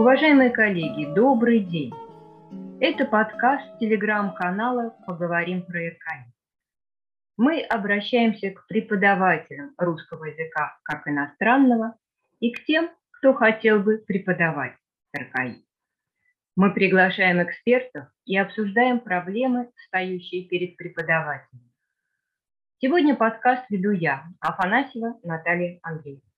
Уважаемые коллеги, добрый день! Это подкаст телеграм-канала «Поговорим про РКИ». Мы обращаемся к преподавателям русского языка как иностранного и к тем, кто хотел бы преподавать РКИ. Мы приглашаем экспертов и обсуждаем проблемы, стоящие перед преподавателем. Сегодня подкаст веду я, Афанасьева Наталья Андреевна.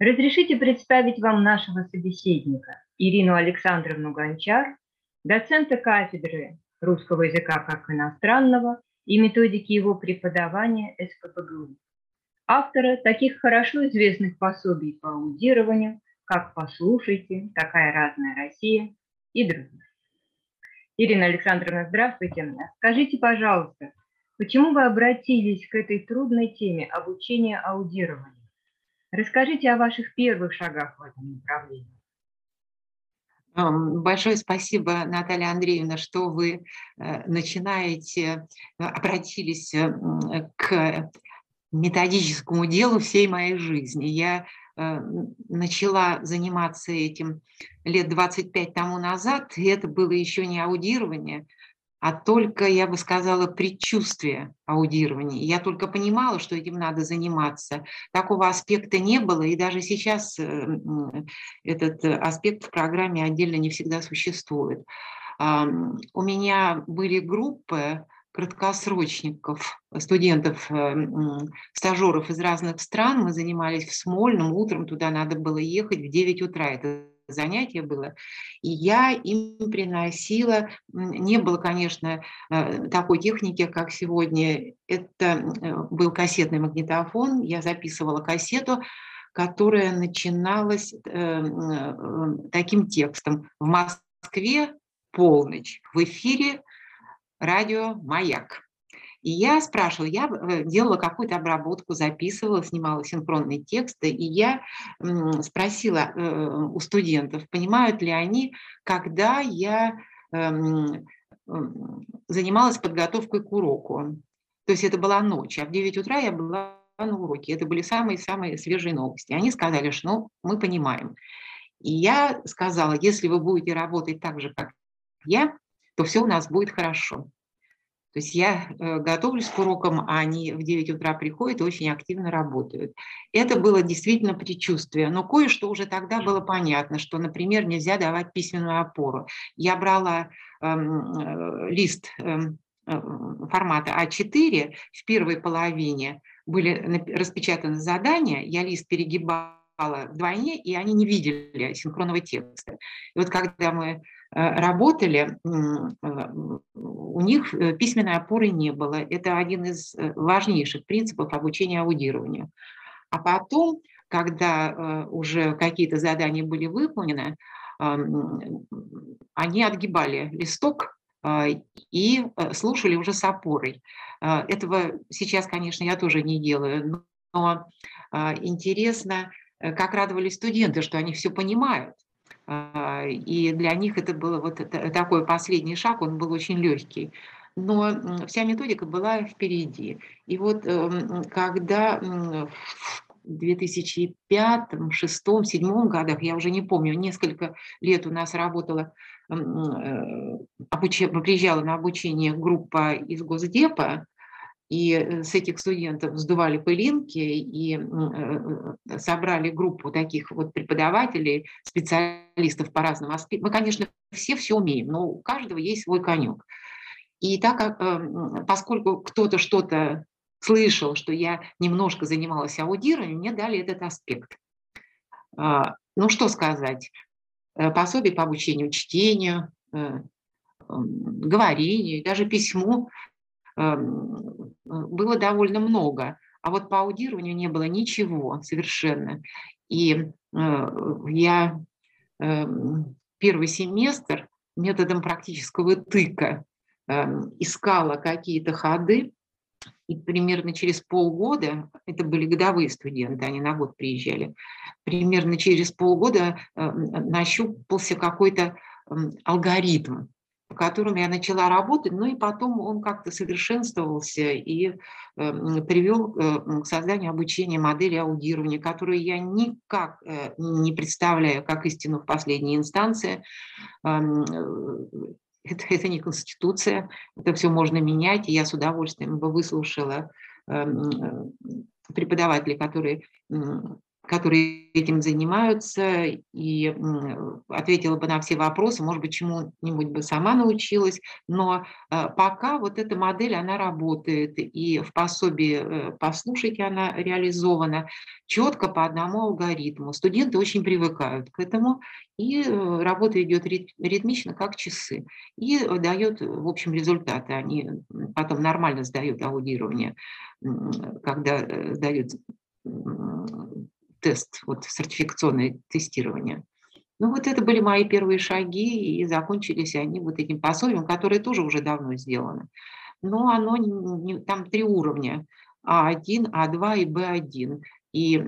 Разрешите представить вам нашего собеседника, Ирину Александровну Гончар, доцента кафедры русского языка как иностранного и методики его преподавания СППГУ, автора таких хорошо известных пособий по аудированию, как «Послушайте», «Такая разная Россия» и других. Ирина Александровна, здравствуйте. Скажите, пожалуйста, почему вы обратились к этой трудной теме обучения аудированию? Расскажите о ваших первых шагах в этом направлении. Большое спасибо, Наталья Андреевна, что вы э, начинаете, э, обратились э, к методическому делу всей моей жизни. Я начала заниматься этим лет 25 тому назад, и это было еще не аудирование, а только, я бы сказала, предчувствие аудирования. Я только понимала, что этим надо заниматься. Такого аспекта не было, и даже сейчас э, этот аспект в программе отдельно не всегда существует. У меня были группы краткосрочников, студентов, э, стажеров из разных стран. Мы занимались в Смольном, утром туда надо было ехать в 9 утра. Это занятие было, и я им приносила, не было, конечно, э, такой техники, как сегодня, это э, был кассетный магнитофон, я записывала кассету, которая начиналась э, таким текстом. В Москве полночь, в эфире радио «Маяк». И я спрашивала, я э, делала какую-то обработку, записывала, снимала синхронные тексты, и я спросила э, у студентов, понимают ли они, когда я эм, занималась подготовкой к уроку. То есть это была ночь, а в 9 утра я была на уроке. Это были самые-самые свежие новости. Они сказали, что ну, мы понимаем. И я сказала, если вы будете работать так же, как я, то все у нас будет хорошо. То есть я э, готовлюсь к урокам, а они в 9 утра приходят и очень активно работают. Это было действительно предчувствие, но кое-что уже тогда было понятно, что, например, нельзя давать письменную опору. Я брала эм, э, лист эм, э, формата А4, в первой половине были распечатаны задания, я лист перегибала вдвойне, и они не видели синхронного текста. И вот когда мы Э, работали, э, у них э, письменной опоры не было. Это один из важнейших принципов обучения аудированию. А потом, когда уже какие-то задания были выполнены, они отгибали листок и слушали уже с опорой. Этого сейчас, конечно, я тоже не делаю, но интересно, как радовались студенты, что они все понимают. А, и для них это был вот такой последний шаг, он был очень легкий. Но вся методика была впереди. И вот эм, когда в 2005, 2006, 2007 годах, я уже не помню, несколько лет у нас работала, э, приезжала на обучение группа из Госдепа, и э, с этих студентов сдували пылинки и э, э, собрали группу таких вот преподавателей, специалистов по разным аспектам. Мы, конечно, все все умеем, но у каждого есть свой конек. И так как, поскольку кто-то что-то слышал, что я немножко занималась аудированием, мне дали этот аспект. А, ну, что сказать? Пособие по обучению чтению, говорению, даже письму Эм, было довольно много. А вот по аудированию не было ничего совершенно. И э, я эм, первый семестр методом практического тыка эм, искала какие-то ходы, и примерно через полгода, это были годовые студенты, они на год приезжали, примерно через полгода нащупался какой-то алгоритм, по которым я начала работать, ну и потом он как-то совершенствовался и э, привел э, к созданию обучения модели аудирования, которую я никак э, не представляю как истину в последней инстанции. Эм, э, это, это не конституция, это все можно менять, и я с удовольствием бы выслушала эм, э, преподавателей, которые которые этим занимаются, и ответила бы на все вопросы, может быть, чему-нибудь бы сама научилась, но э, пока вот эта модель, она работает, и в пособии э, «Послушайте» она реализована четко по одному алгоритму. Студенты очень привыкают к этому, и э, работа идет ритмично, как часы, и дает, в общем, результаты. Они потом нормально сдают аудирование, когда сдают тест, вот сертификационное тестирование. Ну вот это были мои первые шаги, и закончились они вот этим пособием, которое тоже уже давно сделано. Но оно, не, там три уровня, А1, А2 и Б1. И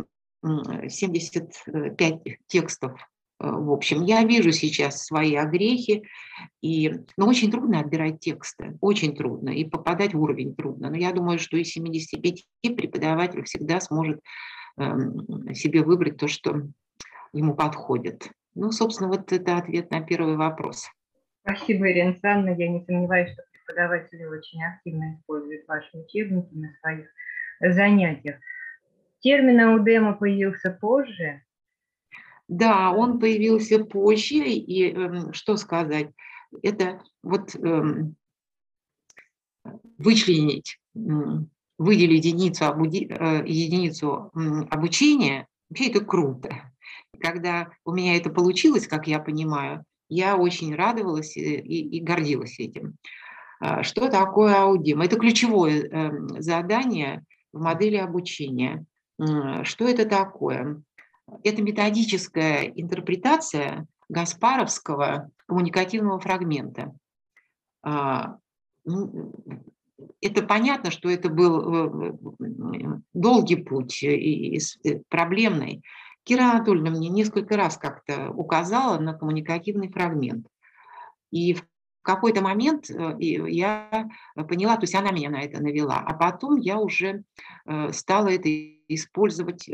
75 текстов э, в общем, я вижу сейчас свои огрехи, и, но очень трудно отбирать тексты, очень трудно, и попадать в уровень трудно. Но я думаю, что из 75 преподаватель всегда сможет себе выбрать то, что ему подходит. Ну, собственно, вот это ответ на первый вопрос. Спасибо, Ирина Александровна. Я не сомневаюсь, что преподаватели очень активно используют ваши учебники на своих занятиях. Термин аудема появился позже? Да, он появился позже, и э, что сказать, это вот э, вычленить выделить единицу, обуди, э, единицу обучения, вообще это круто. Когда у меня это получилось, как я понимаю, я очень радовалась и, и гордилась этим. А, что такое аудим? Это ключевое эм, задание в модели обучения. Что это такое? Это методическая интерпретация Гаспаровского коммуникативного фрагмента. Это понятно, что это был э, долгий путь и э, проблемный. Кира Анатольевна мне несколько раз как-то указала на коммуникативный фрагмент. И в какой-то момент э, я поняла, то есть она меня на это навела, а потом я уже стала это использовать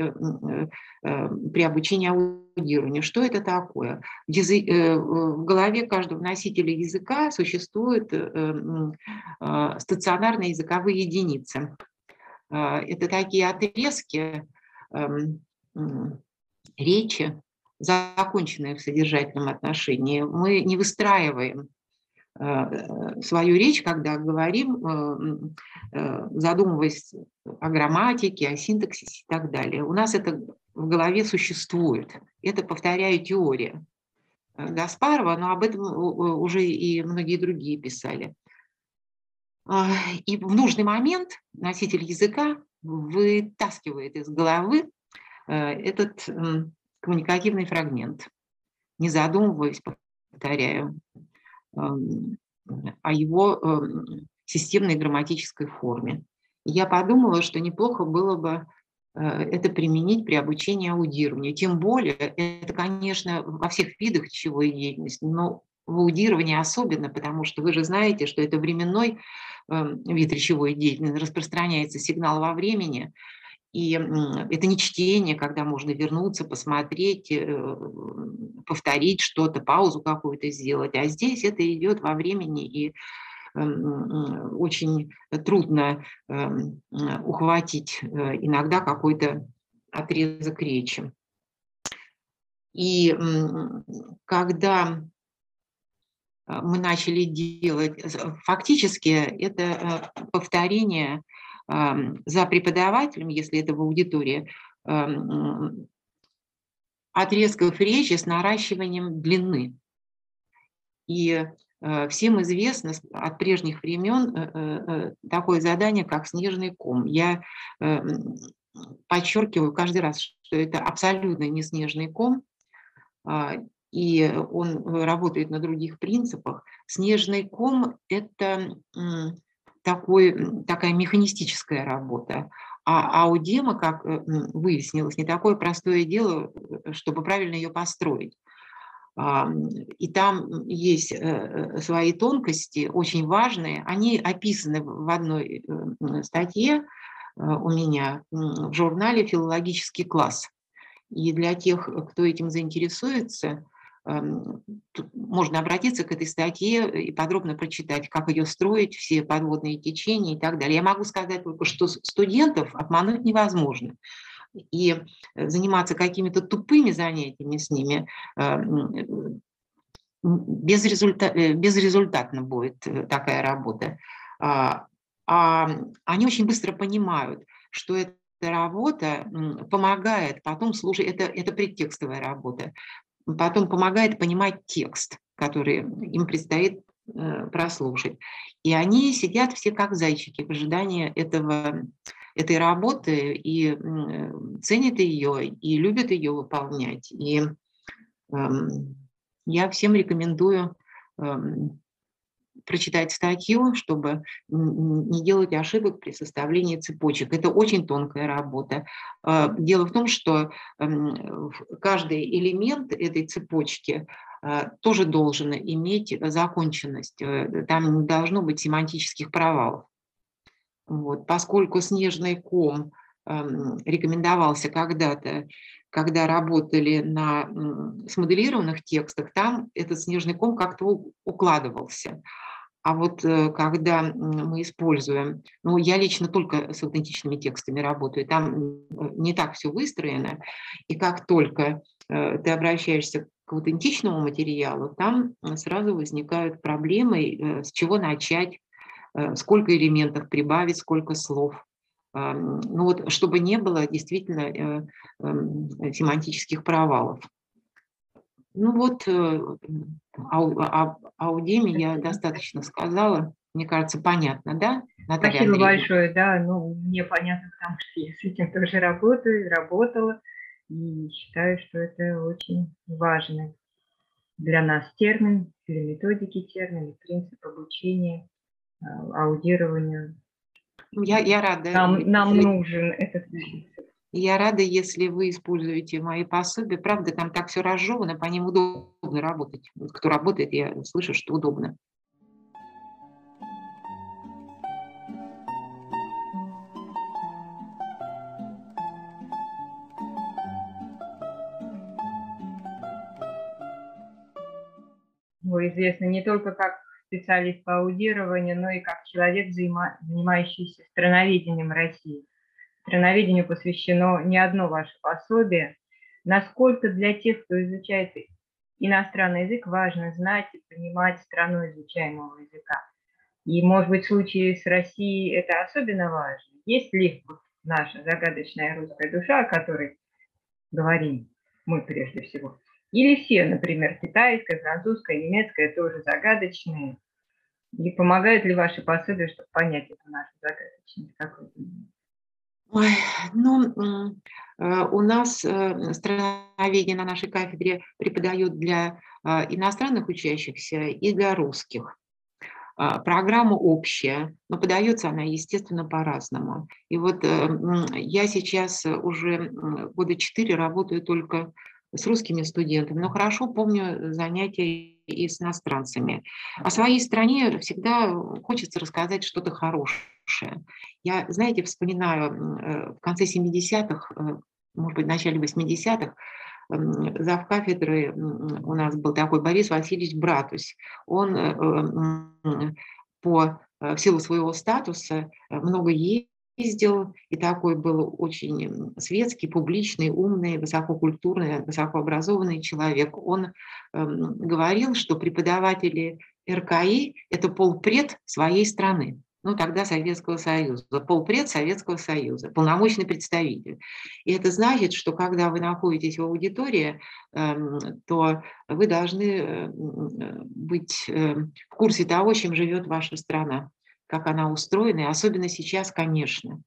при обучении аудированию. Что это такое? В голове каждого носителя языка существуют стационарные языковые единицы. Это такие отрезки речи, законченные в содержательном отношении. Мы не выстраиваем Э, свою речь, когда говорим, э, э, задумываясь о грамматике, о синтаксисе и так далее. У нас это в голове существует. Это, повторяю, теория Гаспарова, но об этом уже и многие другие писали. А, и в нужный момент носитель языка вытаскивает из головы этот коммуникативный фрагмент, не задумываясь, повторяю, о его эм, системной грамматической форме. Я подумала, что неплохо было бы э, это применить при обучении аудированию. Тем более, это, конечно, во всех видах речевой деятельности, но в аудировании особенно, потому что вы же знаете, что это временной эм, вид речевой деятельности, распространяется сигнал во времени, и это не чтение, когда можно вернуться, посмотреть, э, повторить что-то, паузу какую-то сделать. А здесь это идет во времени, и эм, очень трудно эм, ухватить э, иногда какой-то отрезок речи. И когда э, мы начали делать, фактически это повторение за преподавателем, если это в аудитории, отрезков речи с наращиванием длины. И э, всем известно от прежних времен э, э, такое задание, как снежный ком. Я подчеркиваю каждый раз, что это абсолютно не снежный ком, а, и он работает на других принципах. Снежный ком – это такой, такая механистическая работа. А аудема, как выяснилось, не такое простое дело, э, чтобы правильно ее построить. И там есть свои тонкости, очень важные. Они описаны в одной статье у меня в журнале «Филологический класс». И для тех, кто этим заинтересуется, можно обратиться к этой статье и подробно прочитать, как ее строить, все подводные течения и так далее. Я могу сказать только, что студентов обмануть невозможно. И заниматься какими-то тупыми занятиями с ними эм, безрезульта... Э, безрезультатно будет э, такая работа. А, а они очень быстро понимают, что это работа помогает потом слушать, это, это предтекстовая работа, потом помогает понимать текст, который им предстоит э, прослушать. И они сидят все как зайчики в ожидании этого, этой работы и ценят ее, и любят ее выполнять. И э, я всем рекомендую эм, прочитать статью, чтобы не делать ошибок при составлении цепочек. Это очень тонкая работа. А, дело в том, что каждый элемент этой цепочки а, тоже должен иметь законченность. Э, там не должно быть семантических провалов. Вот. Поскольку снежный ком рекомендовался когда-то когда работали на смоделированных текстах, там этот снежный ком как-то укладывался. А вот э, когда мы используем, ну, я лично только с аутентичными текстами работаю, там не так все выстроено, и как только э, ты обращаешься к аутентичному материалу, там сразу возникают проблемы, э, с чего начать, сколько элементов прибавить, сколько слов. Ну вот, чтобы не было действительно семантических провалов. Ну вот, о, о, о Удеме я достаточно сказала. Мне кажется, понятно, да, Наталья Спасибо Андреевна? большое, да. Ну, мне понятно, потому что я с этим тоже работаю, работала. И считаю, что это очень важный для нас термин, для методики термин, принцип обучения, а, аудированию. Я, я рада. Нам, нам нужен этот принцип. Я рада, если вы используете мои пособия. Правда, там так все разжевано, по ним удобно работать. Кто работает, я слышу, что удобно. Вы известны не только как специалист по аудированию, но и как человек, занимающийся страноведением России страноведению посвящено не одно ваше пособие. Насколько для тех, кто изучает иностранный язык, важно знать и понимать страну изучаемого языка. И, может быть, в случае с Россией это особенно важно. Есть ли наша загадочная русская душа, о которой говорим мы прежде всего? Или все, например, китайская, французская, немецкая тоже загадочные? И помогают ли ваши пособия, чтобы понять эту нашу загадочность? Как вы? Ой, ну, э, у нас э, страноведение на нашей кафедре преподают для а, иностранных учащихся и для русских. А, программа общая, но подается она, естественно, по-разному. И вот э, я сейчас уже года четыре работаю только с русскими студентами, но хорошо помню занятия и с иностранцами. О своей стране всегда хочется рассказать что-то хорошее. Я, знаете, вспоминаю э, в конце 70-х, э, может быть, в начале 80-х, зав кафедры у нас был такой Борис Васильевич Братусь. Он э, по, в силу своего статуса много ездил ездил, и такой был очень светский, публичный, умный, высококультурный, высокообразованный человек. Он э, говорил, что преподаватели РКИ – это полпред своей страны. Ну, тогда Советского Союза, полпред Советского Союза, полномочный представитель. И это значит, что когда вы находитесь в аудитории, э, то вы должны э, быть э, в курсе того, чем живет ваша страна как она устроена, и особенно сейчас, конечно.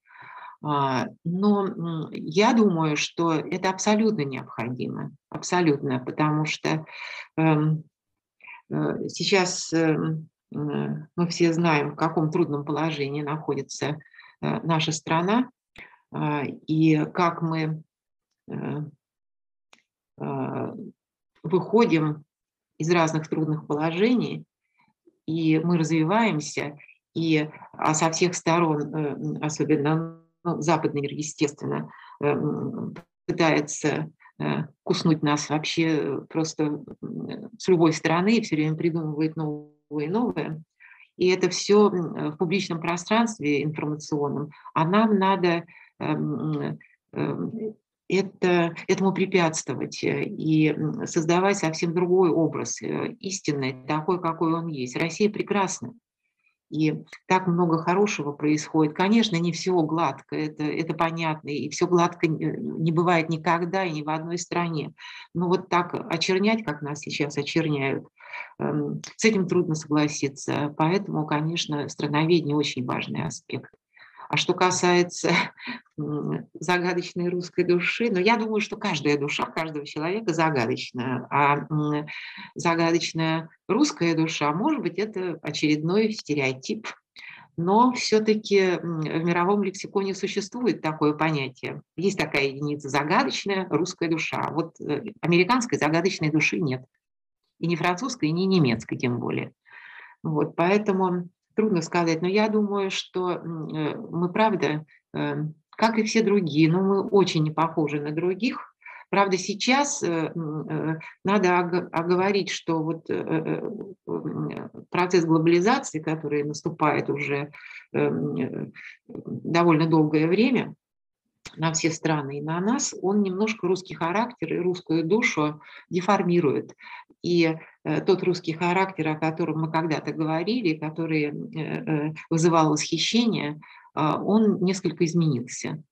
А, но я думаю, что это абсолютно необходимо, абсолютно, потому что эм, э, сейчас эм, э, мы все знаем, в каком трудном положении находится э, наша страна, а, и как мы выходим из разных трудных положений, и мы развиваемся, и а со всех сторон, э, особенно ну, западный мир, естественно, э, пытается э, куснуть нас вообще просто с любой стороны и все время придумывает новое и новое. И это все в публичном пространстве информационном, а нам надо эм, это, этому препятствовать и создавать совсем другой образ истинный, такой, какой он есть. Россия прекрасна и так много хорошего происходит. Конечно, не все гладко, это, это понятно, и все гладко не бывает никогда и ни в одной стране. Но вот так очернять, как нас сейчас очерняют, эм, с этим трудно согласиться. Поэтому, конечно, страноведение очень важный аспект. А что касается загадочной русской души, ну, я думаю, что каждая душа каждого человека загадочная. А загадочная русская душа, может быть, это очередной стереотип. Но все-таки в мировом лексиконе существует такое понятие. Есть такая единица загадочная русская душа. Вот э, американской загадочной души нет. И не французской, и не немецкой тем более. Вот, поэтому трудно сказать, но я думаю, что э, мы, правда, э, как и все другие, но мы очень не похожи на других. Правда, сейчас э, надо оговорить, что вот процесс глобализации, который наступает уже довольно долгое время, на все страны и на нас, он немножко русский характер и русскую душу деформирует. И э, тот русский характер, о котором мы когда-то говорили, который э, э, вызывал восхищение, он несколько изменился.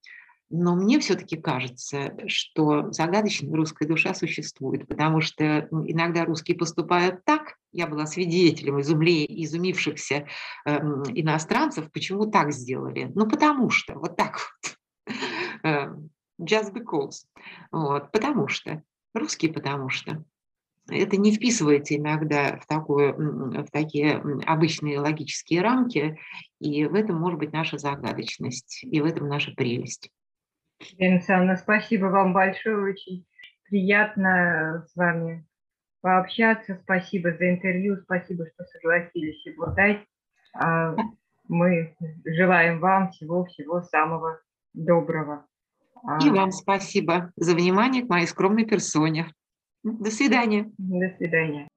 Но мне все-таки кажется, что загадочная русская душа существует, потому что иногда русские поступают так, я была свидетелем изумле, изумившихся э, иностранцев, почему так сделали. Ну, потому что, вот так вот. Just because. Вот, потому что. Русский потому что это не вписывается иногда в, такое, в такие обычные логические рамки, и в этом может быть наша загадочность, и в этом наша прелесть. Елена спасибо вам большое, очень приятно с вами пообщаться, спасибо за интервью, спасибо, что согласились его дать. А мы желаем вам всего-всего самого доброго. И вам спасибо за внимание к моей скромной персоне. До свидания. До свидания.